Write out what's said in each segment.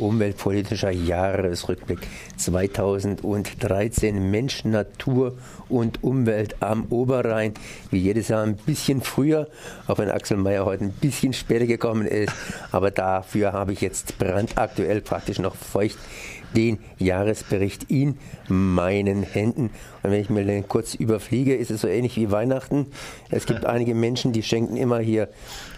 umweltpolitischer Jahresrückblick 2013 Mensch, Natur und Umwelt am Oberrhein. Wie jedes Jahr ein bisschen früher, auch wenn Axel Mayer heute ein bisschen später gekommen ist. Aber dafür habe ich jetzt brandaktuell praktisch noch feucht den Jahresbericht in meinen Händen. Und wenn ich mir den kurz überfliege, ist es so ähnlich wie Weihnachten. Es gibt einige Menschen, die schenken immer hier,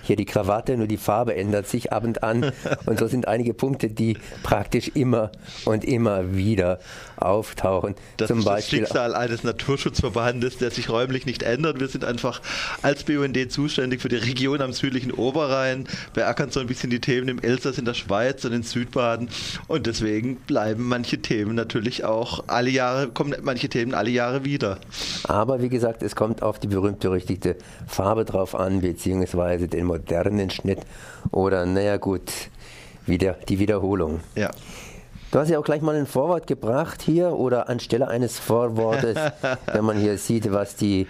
hier die Krawatte, nur die Farbe ändert sich ab und an. Und so sind einige Punkte, die praktisch immer und immer wieder auftauchen. Das Zum ist Beispiel das Schicksal eines Naturschutzverbandes, der sich räumlich nicht ändert. Wir sind einfach als BUND zuständig für die Region am südlichen Oberrhein, beackern so ein bisschen die Themen im Elsass, in der Schweiz und in Südbaden. Und deswegen bleiben manche Themen natürlich auch alle Jahre, kommen manche Themen alle Jahre wieder. Aber wie gesagt, es kommt auf die berühmt-berüchtigte Farbe drauf an, beziehungsweise den modernen Schnitt oder, naja gut, wieder die Wiederholung. Ja. Du hast ja auch gleich mal ein Vorwort gebracht hier oder anstelle eines Vorwortes, wenn man hier sieht, was die,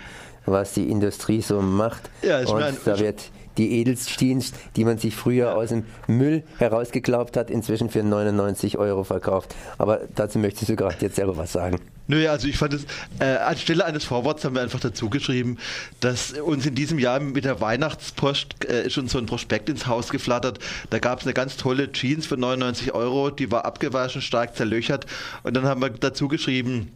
was die Industrie so macht. Ja, ich Und mein, da wird die Edelsteins, die man sich früher aus dem Müll herausgeglaubt hat, inzwischen für 99 Euro verkauft. Aber dazu möchtest du gerade jetzt selber was sagen. Nö, also ich fand es, äh, anstelle eines Vorworts haben wir einfach dazu geschrieben, dass uns in diesem Jahr mit der Weihnachtspost äh, schon so ein Prospekt ins Haus geflattert. Da gab es eine ganz tolle Jeans für 99 Euro, die war abgewaschen, stark zerlöchert. Und dann haben wir dazu geschrieben,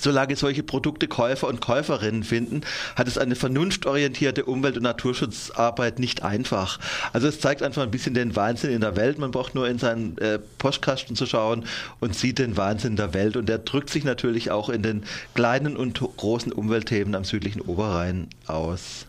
Solange solche Produkte Käufer und Käuferinnen finden, hat es eine vernunftorientierte Umwelt- und Naturschutzarbeit nicht einfach. Also es zeigt einfach ein bisschen den Wahnsinn in der Welt. Man braucht nur in seinen äh, Postkasten zu schauen und sieht den Wahnsinn der Welt. Und der drückt sich natürlich auch in den kleinen und großen Umweltthemen am südlichen Oberrhein aus.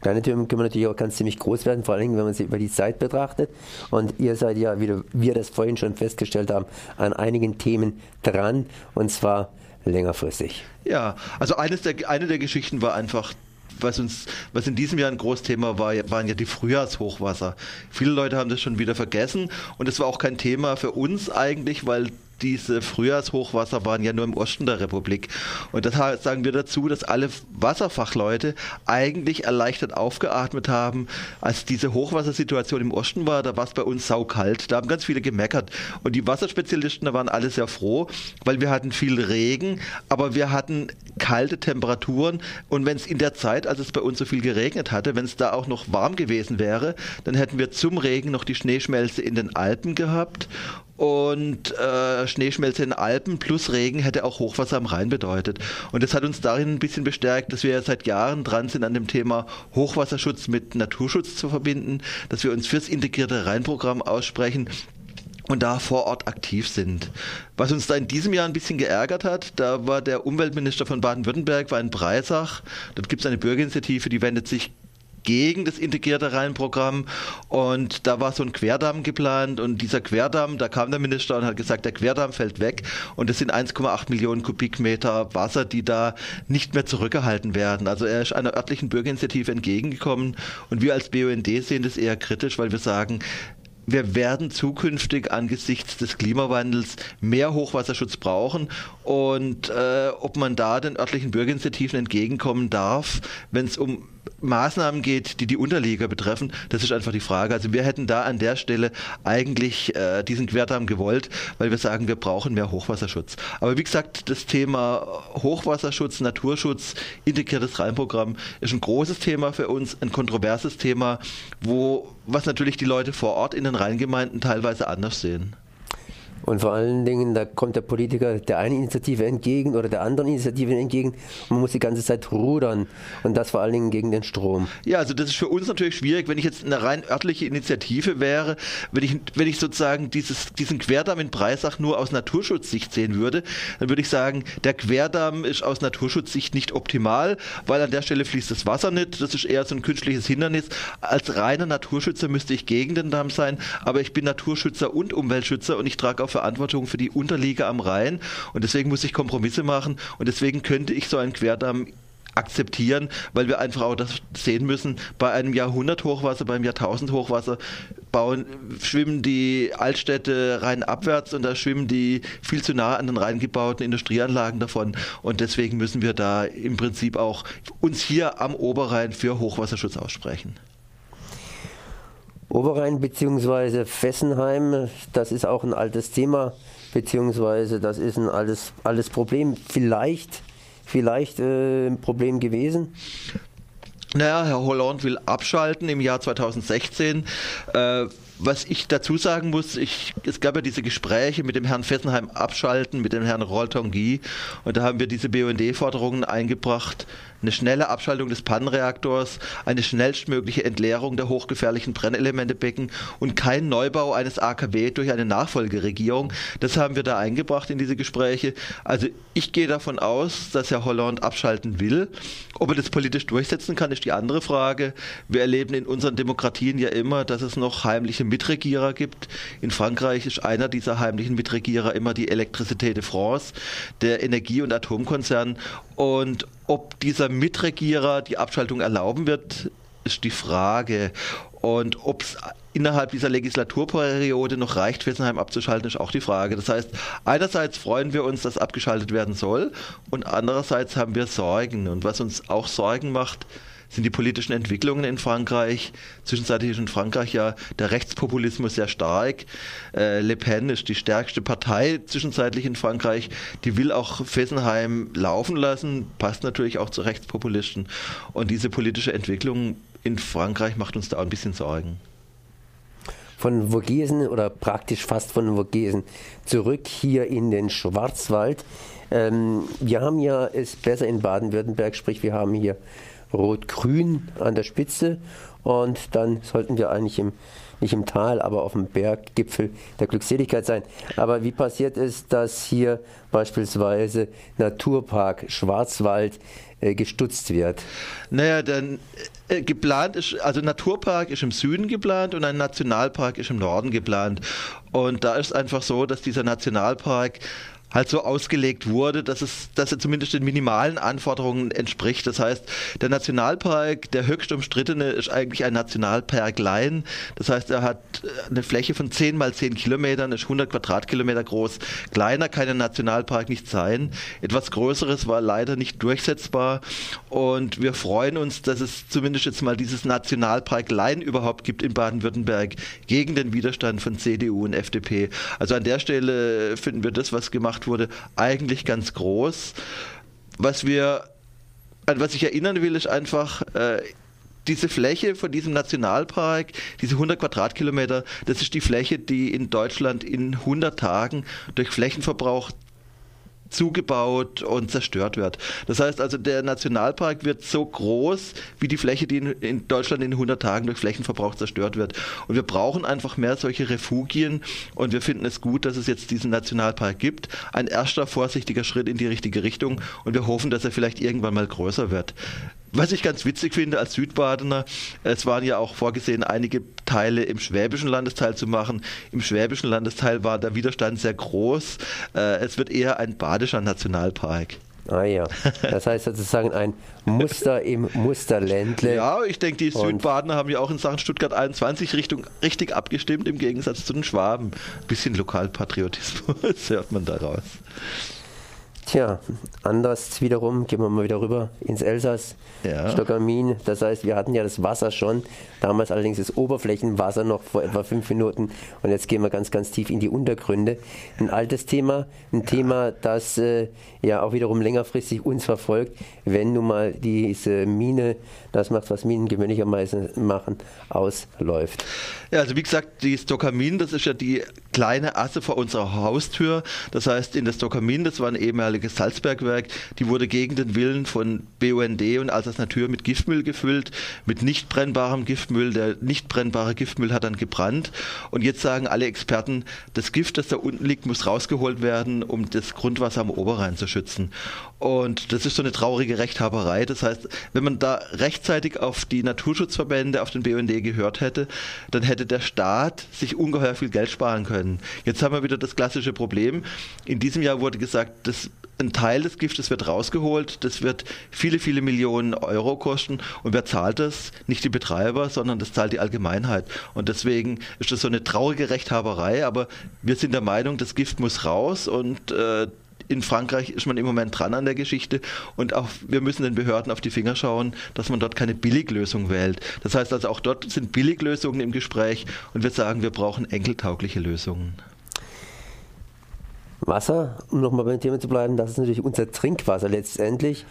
Kleine Themen können natürlich auch ganz ziemlich groß werden, vor allem wenn man sie über die Zeit betrachtet. Und ihr seid ja, wie wir das vorhin schon festgestellt haben, an einigen Themen dran. Und zwar längerfristig. Ja, also eines der, eine der Geschichten war einfach was uns, was in diesem Jahr ein Großthema war, waren ja die Frühjahrshochwasser. Viele Leute haben das schon wieder vergessen und es war auch kein Thema für uns eigentlich, weil diese Frühjahrshochwasser waren ja nur im Osten der Republik. Und das sagen wir dazu, dass alle Wasserfachleute eigentlich erleichtert aufgeatmet haben, als diese Hochwassersituation im Osten war. Da war es bei uns saukalt. Da haben ganz viele gemeckert. Und die Wasserspezialisten, da waren alle sehr froh, weil wir hatten viel Regen, aber wir hatten kalte Temperaturen. Und wenn es in der Zeit, als es bei uns so viel geregnet hatte, wenn es da auch noch warm gewesen wäre, dann hätten wir zum Regen noch die Schneeschmelze in den Alpen gehabt und äh, Schneeschmelze in den Alpen plus Regen hätte auch Hochwasser am Rhein bedeutet. Und das hat uns darin ein bisschen bestärkt, dass wir seit Jahren dran sind, an dem Thema Hochwasserschutz mit Naturschutz zu verbinden, dass wir uns fürs integrierte Rheinprogramm aussprechen und da vor Ort aktiv sind. Was uns da in diesem Jahr ein bisschen geärgert hat, da war der Umweltminister von Baden-Württemberg, war in Breisach. Dort gibt es eine Bürgerinitiative, die wendet sich gegen das integrierte Rheinprogramm und da war so ein Querdamm geplant. Und dieser Querdamm, da kam der Minister und hat gesagt, der Querdamm fällt weg. Und es sind 1,8 Millionen Kubikmeter Wasser, die da nicht mehr zurückgehalten werden. Also er ist einer örtlichen Bürgerinitiative entgegengekommen. Und wir als BUND sehen das eher kritisch, weil wir sagen, wir werden zukünftig angesichts des Klimawandels mehr Hochwasserschutz brauchen. Und äh, ob man da den örtlichen Bürgerinitiativen entgegenkommen darf, wenn es um Maßnahmen geht, die die Unterlieger betreffen, das ist einfach die Frage. Also wir hätten da an der Stelle eigentlich äh, diesen Querdamm gewollt, weil wir sagen, wir brauchen mehr Hochwasserschutz. Aber wie gesagt, das Thema Hochwasserschutz, Naturschutz, integriertes Rheinprogramm ist ein großes Thema für uns, ein kontroverses Thema, wo was natürlich die Leute vor Ort in den Rheingemeinden teilweise anders sehen. Und vor allen Dingen, da kommt der Politiker der einen Initiative entgegen oder der anderen Initiative entgegen. Man muss die ganze Zeit rudern. Und das vor allen Dingen gegen den Strom. Ja, also das ist für uns natürlich schwierig, wenn ich jetzt eine rein örtliche Initiative wäre, wenn ich, wenn ich sozusagen dieses, diesen Querdamm in Breisach nur aus Naturschutzsicht sehen würde, dann würde ich sagen, der Querdamm ist aus Naturschutzsicht nicht optimal, weil an der Stelle fließt das Wasser nicht. Das ist eher so ein künstliches Hindernis. Als reiner Naturschützer müsste ich gegen den Damm sein, aber ich bin Naturschützer und Umweltschützer und ich trage auf Verantwortung für die Unterliege am Rhein und deswegen muss ich Kompromisse machen und deswegen könnte ich so einen Querdamm akzeptieren, weil wir einfach auch das sehen müssen. Bei einem Jahrhundert-Hochwasser, beim Jahrtausend-Hochwasser bauen, schwimmen die Altstädte rein abwärts und da schwimmen die viel zu nah an den reingebauten Industrieanlagen davon. Und deswegen müssen wir da im Prinzip auch uns hier am Oberrhein für Hochwasserschutz aussprechen. Oberrhein bzw. Fessenheim, das ist auch ein altes Thema, beziehungsweise das ist ein altes, altes Problem. Vielleicht, vielleicht äh, ein Problem gewesen. Naja, Herr Hollande will abschalten im Jahr 2016. Äh, was ich dazu sagen muss, ich, es gab ja diese Gespräche mit dem Herrn Fessenheim abschalten, mit dem Herrn Roltongi und da haben wir diese BUND-Forderungen eingebracht, eine schnelle Abschaltung des Pannenreaktors, eine schnellstmögliche Entleerung der hochgefährlichen Brennelementebecken und kein Neubau eines AKW durch eine Nachfolgeregierung. Das haben wir da eingebracht in diese Gespräche. Also ich gehe davon aus, dass Herr Hollande abschalten will. Ob er das politisch durchsetzen kann, ist die andere Frage. Wir erleben in unseren Demokratien ja immer, dass es noch heimliche Mitregierer gibt. In Frankreich ist einer dieser heimlichen Mitregierer immer die Electricité de France, der Energie- und Atomkonzern. Und ob dieser Mitregierer die Abschaltung erlauben wird, ist die Frage. Und ob es innerhalb dieser Legislaturperiode noch reicht, Fessenheim abzuschalten, ist auch die Frage. Das heißt, einerseits freuen wir uns, dass abgeschaltet werden soll und andererseits haben wir Sorgen. Und was uns auch Sorgen macht, sind die politischen Entwicklungen in Frankreich. Zwischenzeitlich ist in Frankreich ja der Rechtspopulismus sehr stark. Äh, Le Pen ist die stärkste Partei zwischenzeitlich in Frankreich. Die will auch Fessenheim laufen lassen, passt natürlich auch zu Rechtspopulisten. Und diese politische Entwicklung in Frankreich macht uns da auch ein bisschen Sorgen von Vogesen oder praktisch fast von Vogesen zurück hier in den Schwarzwald. Ähm, wir haben ja es besser in Baden-Württemberg, sprich wir haben hier rot-grün an der Spitze und dann sollten wir eigentlich im, nicht im Tal, aber auf dem Berggipfel der Glückseligkeit sein. Aber wie passiert es, dass hier beispielsweise Naturpark Schwarzwald äh, gestutzt wird? Naja, dann äh, geplant ist, also Naturpark ist im Süden geplant und ein Nationalpark ist im Norden geplant. Und da ist einfach so, dass dieser Nationalpark halt so ausgelegt wurde, dass es, dass er zumindest den minimalen Anforderungen entspricht. Das heißt, der Nationalpark, der höchst umstrittene, ist eigentlich ein Nationalpark Laien. Das heißt, er hat eine Fläche von 10 mal 10 Kilometern, ist 100 Quadratkilometer groß. Kleiner kann ein Nationalpark nicht sein. Etwas Größeres war leider nicht durchsetzbar. Und wir freuen uns, dass es zumindest jetzt mal dieses Nationalpark Laien überhaupt gibt in Baden-Württemberg gegen den Widerstand von CDU und FDP. Also an der Stelle finden wir das, was gemacht gemacht wurde, eigentlich ganz groß. Was wir, an was ich erinnern will, ist einfach, äh, diese Fläche von diesem Nationalpark, diese 100 Quadratkilometer, das ist die Fläche, die in Deutschland in 100 Tagen durch Flächenverbrauch zugebaut und zerstört wird. Das heißt also, der Nationalpark wird so groß wie die Fläche, die in, Deutschland in 100 Tagen durch Flächenverbrauch zerstört wird. Und wir brauchen einfach mehr solche Refugien und wir finden es gut, dass es jetzt diesen Nationalpark gibt. Ein erster vorsichtiger Schritt in die richtige Richtung und wir hoffen, dass er vielleicht irgendwann mal größer wird. Was ich ganz witzig finde als Südbadener, es waren ja auch vorgesehen, einige Teile im schwäbischen Landesteil zu machen. Im schwäbischen Landesteil war der Widerstand sehr groß. Äh, es wird eher ein badischer Nationalpark. Ah ja, das heißt sozusagen ein Muster im Musterländle. Ja, ich denke, die Südbadener haben ja auch in Sachen Stuttgart 21 Richtung, richtig abgestimmt, im Gegensatz zu den Schwaben. Ein bisschen Lokalpatriotismus hört man daraus. Tja, anders wiederum, gehen wir mal wieder rüber ins Elsass, ja. Stockermin. Das heißt, wir hatten ja das Wasser schon, damals allerdings das Oberflächenwasser noch vor etwa fünf Minuten und jetzt gehen wir ganz, ganz tief in die Untergründe. Ein altes Thema, ein ja. Thema, das äh, ja auch wiederum längerfristig uns verfolgt, wenn nun mal diese Mine, das macht, was Minen gewöhnlicherweise machen, ausläuft. Ja, also wie gesagt, die Stockermin, das ist ja die kleine Asse vor unserer Haustür. Das heißt, in der Stockermin, das war ein ehemaliges Salzbergwerk, die wurde gegen den Willen von BUND und Alsace Natur mit Giftmüll gefüllt, mit nicht brennbarem Giftmüll. Der nicht brennbare Giftmüll hat dann gebrannt. Und jetzt sagen alle Experten, das Gift, das da unten liegt, muss rausgeholt werden, um das Grundwasser am Oberrhein zu schützen. Und das ist so eine traurige Rechthaberei. Das heißt, wenn man da rechtzeitig auf die Naturschutzverbände, auf den BUND gehört hätte, dann hätte der Staat sich ungeheuer viel Geld sparen können. Jetzt haben wir wieder das klassische Problem. In diesem Jahr wurde gesagt, dass ein Teil des Giftes wird rausgeholt, das wird viele, viele Millionen Euro kosten. Und wer zahlt das? Nicht die Betreiber, sondern das zahlt die Allgemeinheit. Und deswegen ist das so eine traurige Rechthaberei, aber wir sind der Meinung, das Gift muss raus und äh, in Frankreich ist man im Moment dran an der Geschichte und auch wir müssen den Behörden auf die Finger schauen, dass man dort keine Billiglösung wählt. Das heißt also auch dort sind Billiglösungen im Gespräch und wir sagen, wir brauchen enkeltaugliche Lösungen. Wasser, um nochmal beim Thema zu bleiben, das ist natürlich unser Trinkwasser letztendlich.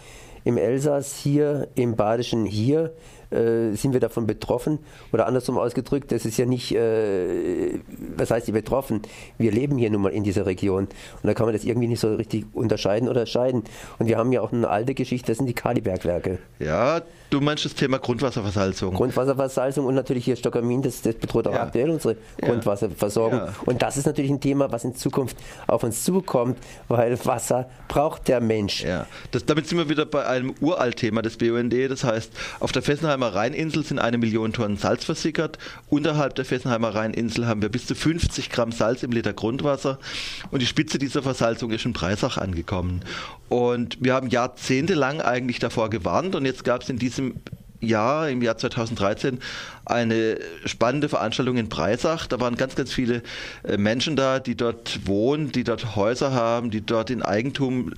Im Elsass hier, im Badischen hier, äh, sind wir davon betroffen? Oder andersrum ausgedrückt, das ist ja nicht, äh, was heißt die betroffen? Wir leben hier nun mal in dieser Region. Und da kann man das irgendwie nicht so richtig unterscheiden oder scheiden. Und wir haben ja auch eine alte Geschichte, das sind die Kalibergwerke. Ja, du meinst das Thema Grundwasserversalzung. Grundwasserversalzung und natürlich hier Stockamin, das, das bedroht auch ja. aktuell unsere ja. Grundwasserversorgung. Ja. Und das ist natürlich ein Thema, was in Zukunft auf uns zukommt, weil Wasser braucht der Mensch. Ja, das, damit sind wir wieder bei einem Uraltthema des BUND. Das heißt, auf der Fessenheim Fessenheimer Rheininsel sind eine Million Tonnen Salz versickert. Unterhalb der Fessenheimer Rheininsel haben wir bis zu 50 Gramm Salz im Liter Grundwasser. Und die Spitze dieser Versalzung ist in Breisach angekommen. Und wir haben jahrzehntelang eigentlich davor gewarnt. Und jetzt gab es in diesem Jahr, im Jahr 2013, eine spannende Veranstaltung in Breisach. Da waren ganz, ganz viele äh, Menschen da, die dort wohnen, die dort Häuser haben, die dort in Eigentum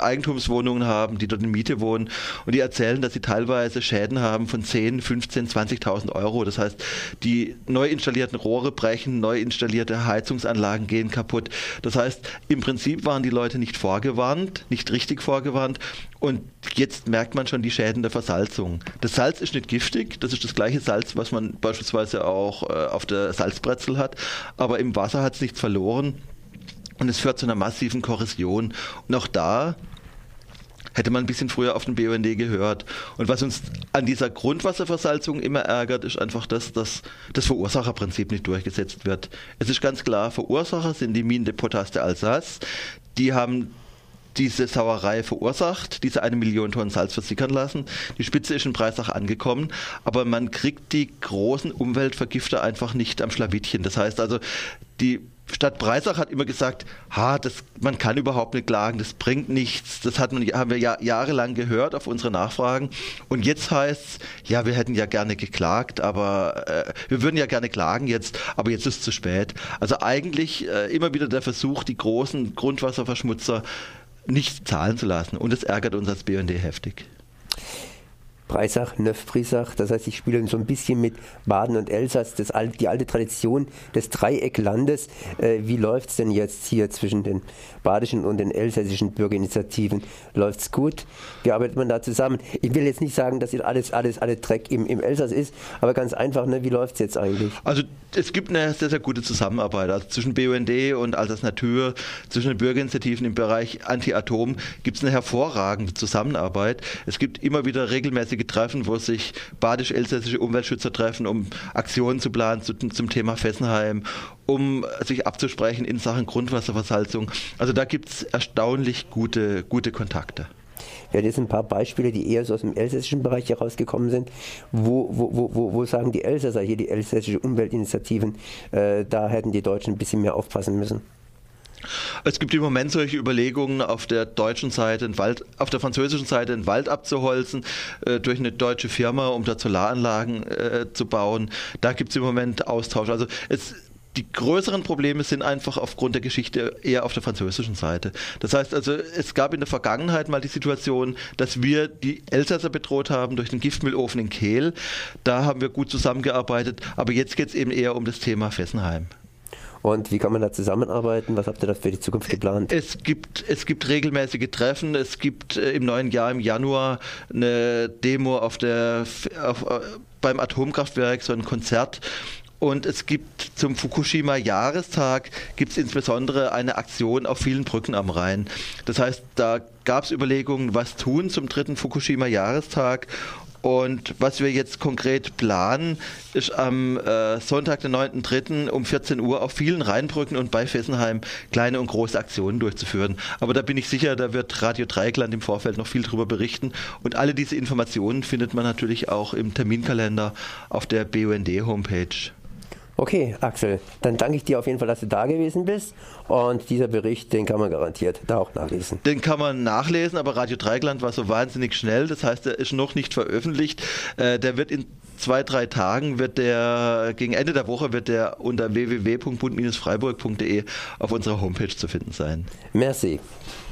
Eigentumswohnungen haben, die dort in Miete wohnen und die erzählen, dass sie teilweise Schäden haben von 10, 15, 20.000 Euro. Das heißt, die neu installierten Rohre brechen, neu installierte Heizungsanlagen gehen kaputt. Das heißt, im Prinzip waren die Leute nicht vorgewarnt, nicht richtig vorgewarnt und jetzt merkt man schon die Schäden der Versalzung. Das Salz ist nicht giftig, das ist das gleiche Salz, was man beispielsweise auch äh, auf der Salzbrezel hat, aber im Wasser hat es nichts verloren. Und es führt zu einer massiven Korrosion. Und auch da hätte man ein bisschen früher auf den BUND gehört. Und was uns an dieser Grundwasserversalzung immer ärgert, ist einfach, dass das, das Verursacherprinzip nicht durchgesetzt wird. Es ist ganz klar, Verursacher sind die Minen de Potas de Alsace. Die haben diese Sauerei verursacht, diese eine Million Tonnen Salz versickern lassen. Die Spitze ist in Breisach angekommen, aber man kriegt die großen Umweltvergifter einfach nicht am Schlawittchen. Das heißt also, die Stadt Breisach hat immer gesagt, ha, das, man kann überhaupt nicht klagen, das bringt nichts. Das hat man, haben wir ja, jahrelang gehört auf unsere Nachfragen. Und jetzt heißt es, ja, wir hätten ja gerne geklagt, aber äh, wir würden ja gerne klagen jetzt, aber jetzt ist es zu spät. Also eigentlich äh, immer wieder der Versuch, die großen Grundwasserverschmutzer nicht zahlen zu lassen. Und das ärgert uns als BND heftig. Breisach, Neuf-Brisach. Das heißt, ich spiele so ein bisschen mit Baden und Elsass, das alte, die alte Tradition des Dreiecklandes. Äh, wie läuft es denn jetzt hier zwischen den badischen und den elsässischen Bürgerinitiativen? Läuft es gut? Wie arbeitet man da zusammen? Ich will jetzt nicht sagen, dass alles, alles, alles Dreck im, im Elsass ist, aber ganz einfach, ne, wie läuft es jetzt eigentlich? Also es gibt eine sehr, sehr gute Zusammenarbeit. Also zwischen BUND und Alsace Natur, zwischen den Bürgerinitiativen im Bereich Anti-Atom gibt es eine hervorragende Zusammenarbeit. Es gibt immer wieder regelmäßige Treffen, wo sich badisch-elsässische Umweltschützer treffen, um Aktionen zu planen zu, zum Thema Fessenheim, um sich abzusprechen in Sachen Grundwasserversalzung. Also da gibt es erstaunlich gute, gute Kontakte. Ja, das sind ein paar Beispiele, die eher so aus dem elsässischen Bereich herausgekommen sind. Wo, wo, wo, wo sagen die Elsässer, hier die elsässische Umweltinitiativen, äh, da hätten die Deutschen ein bisschen mehr aufpassen müssen? Es gibt im Moment solche Überlegungen, auf der deutschen Seite, einen Wald, auf der französischen Seite einen Wald abzuholzen äh, durch eine deutsche Firma, um da Solaranlagen äh, zu bauen. Da gibt es im Moment Austausch. Also es, die größeren Probleme sind einfach aufgrund der Geschichte eher auf der französischen Seite. Das heißt also, es gab in der Vergangenheit mal die Situation, dass wir die Elsasser bedroht haben durch den Giftmüllofen in Kehl. Da haben wir gut zusammengearbeitet, aber jetzt geht es eben eher um das Thema Fessenheim. Und wie kann man da zusammenarbeiten? Was habt ihr da für die Zukunft geplant? Es gibt, es gibt regelmäßige Treffen. Es gibt äh, im neuen Jahr, im Januar, eine Demo auf der, auf, äh, beim Atomkraftwerk, so ein Konzert. Und es gibt zum Fukushima-Jahrestag gibt es insbesondere eine Aktion auf vielen Brücken am Rhein. Das heißt, da gab es Überlegungen, was tun zum dritten Fukushima-Jahrestag. Und was wir jetzt konkret planen, ist am äh, Sonntag, den 9.3. um 14 Uhr auf vielen Rheinbrücken und bei Fessenheim kleine und große Aktionen durchzuführen. Aber da bin ich sicher, da wird Radio Dreieckland im Vorfeld noch viel drüber berichten. Und alle diese Informationen findet man natürlich auch im Terminkalender auf der BUND-Homepage. Okay, Axel, dann danke ich dir auf jeden Fall, dass du da gewesen bist. Und dieser Bericht, den kann man garantiert da auch nachlesen. Den kann man nachlesen, aber Radio Dreigland war so wahnsinnig schnell. Das heißt, er ist noch nicht veröffentlicht. Äh, der wird in zwei, drei Tagen wird der, gegen Ende der Woche wird der unter www.bund-freiburg.de auf unserer Homepage zu finden sein. Merci.